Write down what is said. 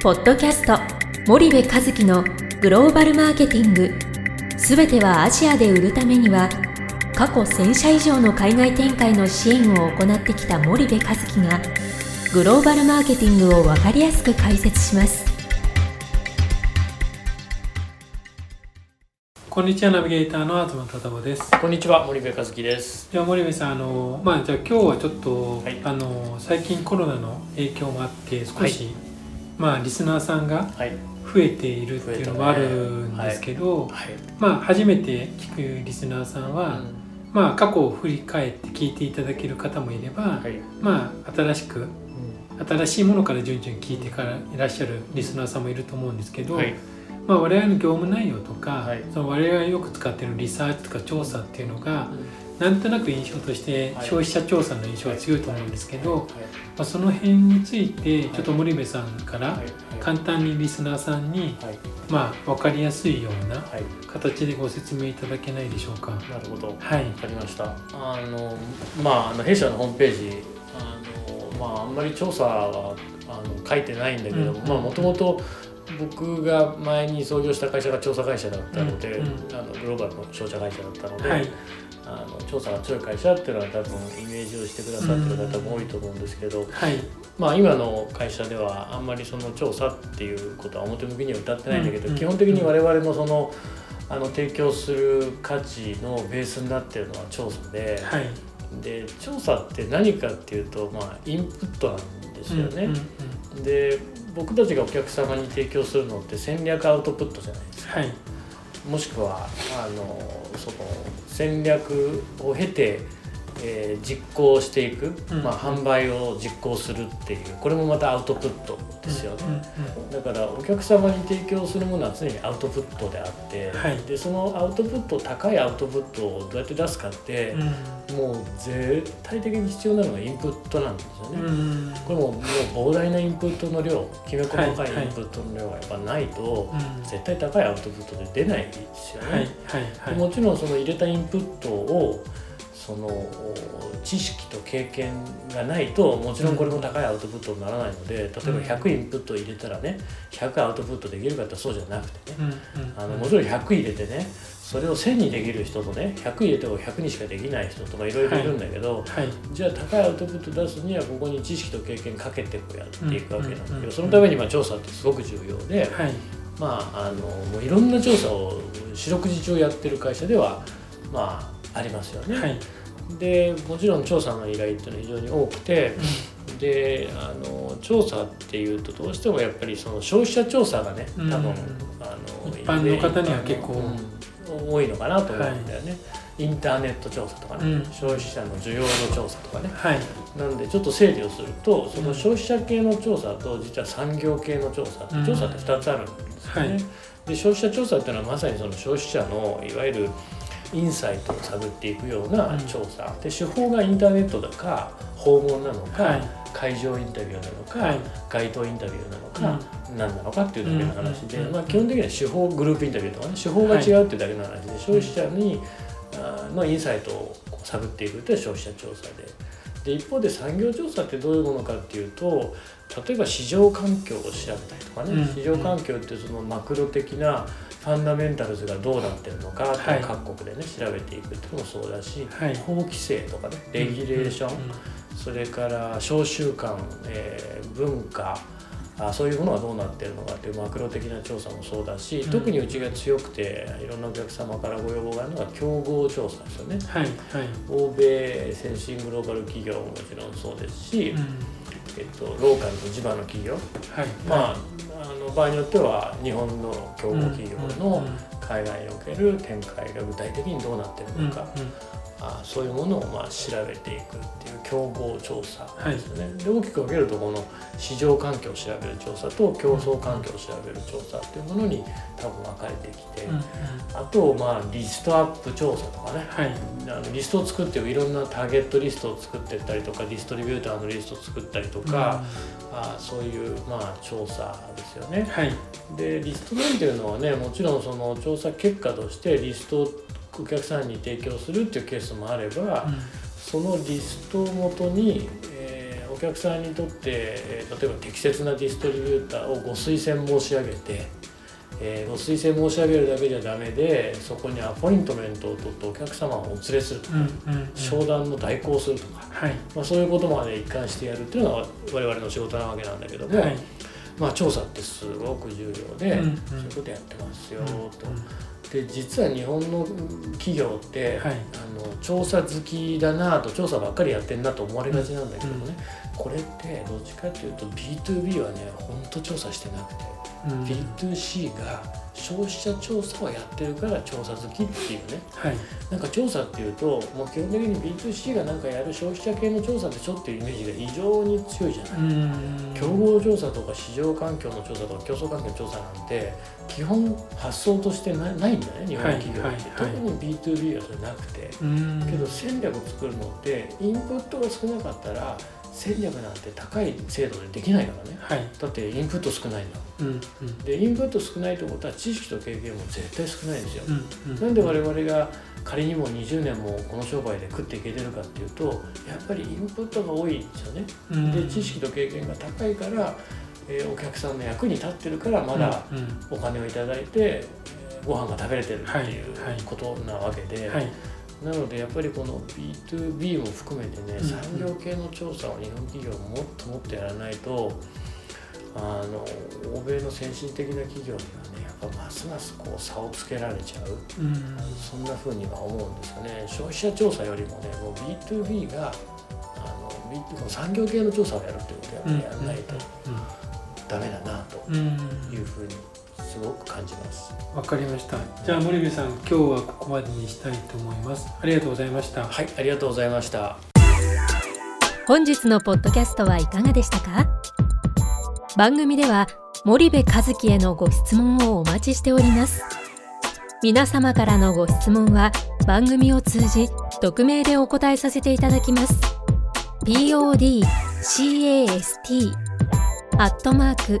ポッドキャスト森部和樹のグローバルマーケティング。すべてはアジアで売るためには過去1000社以上の海外展開の支援を行ってきた森部和樹がグローバルマーケティングを分かりやすく解説します。こんにちはナビゲーターの東忠夫です。こんにちは森部和樹です。じゃあ森部さんあのまあじゃあ今日はちょっと、はい。あの最近コロナの影響もあって少し、はいまあリスナーさんがはい。増えているっていうのもあるんですけど、はい。まあ初めて聞くリスナーさんは、まあ過去を振り返って聞いていただける方もいれば、はい。まあ新しく新しいものから順々聞いてからいらっしゃるリスナーさんもいると思うんですけど、はい。まあ、我々の業務内容とか、はい。その我々がよく使っているリサーチとか調査っていうのが、なんとなく印象としてはい。消費者調査の印象が強いと思うんですけど、はい。まあ、その辺についてちょっと森部さんからはい。簡単にリスナーさんに、はい。まあ、分かりやすいようなはい。形でご説明いただけないでしょうか。なるほど。わはい、かりました。あのまああの弊社のホームページあのまああんまり調査はあの書いてないんだけどもうん。まあもともと僕が前に創業した会社が調査会社だったので、うん。うん。あのグローバルの商社会社だったので、はい、あの調査が強い会社っていうのは多分イメージをしてくださってる方も多いと思うんですけど、はい、まあ、今の会社ではあんまりその調査っていうことは表向きには歌ってないんだけど、基本的に我々のそのあの提供する価値のベースになってるのは調査で,、はい、で調査って何かっていうと、まあ、インプットなんですよね。で僕たちがお客様に提供するのって戦略アウトプットじゃないですか。はい、もしくはあのその戦略を経て、えー実行していく、うん。まあ、販売を実行するっていうこれもまたアウトプットですよね、だからお客様に提供するものは常にアウトプットであって、はい。でそのアウトプット高いアウトプットをどうやって出すかってう、ん。もう絶対的に必要なのがインプットなんですよね。うんこれももう膨大なインプットの量きめ細かいインプットの量がやっぱない。と、うん絶対高いアウトプットで出ないですよね。はい、はい、はい、もちろんその入れたインプットをその知識と経験がないともちろんこれも高いアウトプットにならないので例えば100インプット入れたらね100アウトプットできるかってそうじゃなくてね。あのもちろん100入れてねそれを1000にできる人とね100入れても100にしかできない人とかいろいろいるんだけど、はい、じゃあ高いアウトプット出すにはここに知識と経験かけてこうやっていくわけなんだけど、そのためにまあ調査ってすごく重要で、はい、まあ、あのもういろんな調査を四六時中やってる会社では、まあ、ありますよね。はい、でもちろん調査の依頼っていうのは非常に多くてであの調査っていうとどうしてもやっぱりその消費者調査がね多分、うん。あの一般の方には結構うん多いのかなと思うんだよね。インターネット調査とかね、うん。消費者の需要の調査とかね。はい、なんでちょっと整理をするとその消費者系の調査と実は産業系の調査うん。調査って2つあるんですよね。はい。で消費者調査っていうのはまさにその消費者のいわゆるインサイトを探っていくような調査、で手法がインターネットだか訪問なのか、はい。会場インタビューなのか、はい。街頭インタビューなのか、何なのかっていうだけの話で、うんまあ、基本的には手法グループインタビューとかね手法が違うっていうだけの話で、消費者にあのインサイトを探っていくという消費者調査で。で一方で産業調査ってどういうものかっていうと例えば市場環境を調べたりとかね、うん。市場環境っていうそのマクロ的なファンダメンタルズがどうなってるのかって各国でね調べていくっていうのもそうだし、はい。法規制とかねレギュレーション、それから小習慣、えー文化あそういうものがどうなってるのかっていうマクロ的な調査もそうだし、うん特にうちが強くていろんなお客様からご要望があるのが競合調査ですよね。はい、はい、欧米先進グローバル企業ももちろんそうですし、うん。えっと、ローカルの地場の企業、はい、まあ、あの場合によっては日本の競合企業の海外における展開が具体的にどうなってるのか、あそういうものをまあ調べていくっていう競合調査ですよね。で大きく分けるとこの市場環境を調べる調査と競争環境を調べる調査っていうものに多分分かれてきて、うんうん。あとまあリストアップ調査とかね。はい、あのリストを作っていろんなターゲットリストを作っていったりとかディストリビューターのリストを作ったりとか、あそういうまあ調査ですよね。はい、でリストなんていうのはねもちろんその調査結果としてリストをお客さんに提供するっていうケースもあれば、そのリストをもとに、えーおお客さんにとって、えー例えば適切なディストリビューターをご推薦申し上げて、えーご推薦申し上げるだけじゃダメでそこにアポイントメントを取ってお客様をお連れするとか、うんうんうん。商談の代行をするとか、はい。まあ、そういうことまで一貫してやるっていうのが我々の仕事なわけなんだけども、はいまあ、調査ってすごく重要で、そういうことやってますようんと。で実は日本の企業って、はい。あの調査好きだなと調査ばっかりやってんなと思われがちなんだけどもね、これってどっちかっていうと B2B はねほんと調査してなくて、うん。B2C が消費者調査をやってるから調査好きっていうね。はい。なんか調査っていうともう基本的に B2C がなんかやる消費者系の調査でしょっていうイメージが非常に強いじゃない。うん。競合調査とか市場環境の調査とか競争環境の調査なんて基本発想としてなないんだね日本の企業。って、はい。はいはい特に B2B はそれなくて、うん。けど戦略作るのってインプットが少なかったら戦略なんて高い精度でできないからね。はい。だってインプット少ないんだもん。うんうん。でインプット少ないってことは知識と経験も絶対少ないんですよ、うんうん。なんで我々が仮にも20年もこの商売で食っていけてるかっていうとやっぱりインプットが多いんですよね。うん。で知識と経験が高いから、えーお客さんの役に立ってるからまだお金をいただいて、えーご飯が食べれてるっていうことなわけで、はい。なのでやっぱりこの B2B も含めてね、産業系の調査を日本企業ももっともっとやらないとあの欧米の先進的な企業にはねやっぱますますこう差をつけられちゃう。うん。そんな風には思うんですよね。消費者調査よりもねもう B2B があの B この産業系の調査をやるっていうことをやらないとダメだなというふうにすごく感じます。わかりました。じゃあ森部さん今日はここまでにしたいと思います。ありがとうございました。はい、ありがとうございました。本日のポッドキャストはいかがでしたか？番組では森部和樹へのご質問をお待ちしております。皆様からのご質問は番組を通じ匿名でお答えさせていただきます。podcast アットマーク